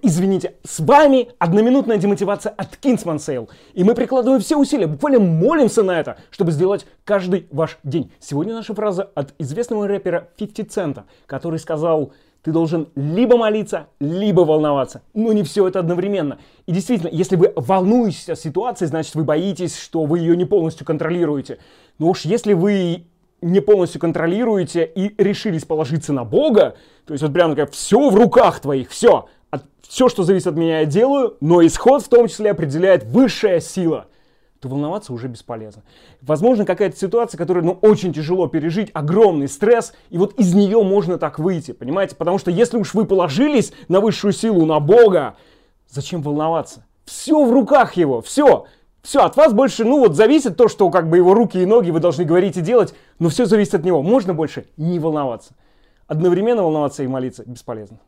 Извините, с вами одноминутная демотивация от Kingsman Sale. И мы прикладываем все усилия, буквально молимся на это, чтобы сделать каждый ваш день. Сегодня наша фраза от известного рэпера 50 Cent, который сказал, ты должен либо молиться, либо волноваться. Но не все это одновременно. И действительно, если вы волнуетесь о ситуации, значит вы боитесь, что вы ее не полностью контролируете. Но уж если вы не полностью контролируете и решились положиться на Бога, то есть вот прям такая, все в руках твоих, все, от, все, что зависит от меня, я делаю, но исход в том числе определяет высшая сила, то волноваться уже бесполезно. Возможно, какая-то ситуация, которую, ну, очень тяжело пережить, огромный стресс, и вот из нее можно так выйти, понимаете? Потому что если уж вы положились на высшую силу, на Бога, зачем волноваться? Все в руках его, все. Все, от вас больше, ну вот, зависит то, что как бы его руки и ноги вы должны говорить и делать, но все зависит от него. Можно больше не волноваться. Одновременно волноваться и молиться бесполезно.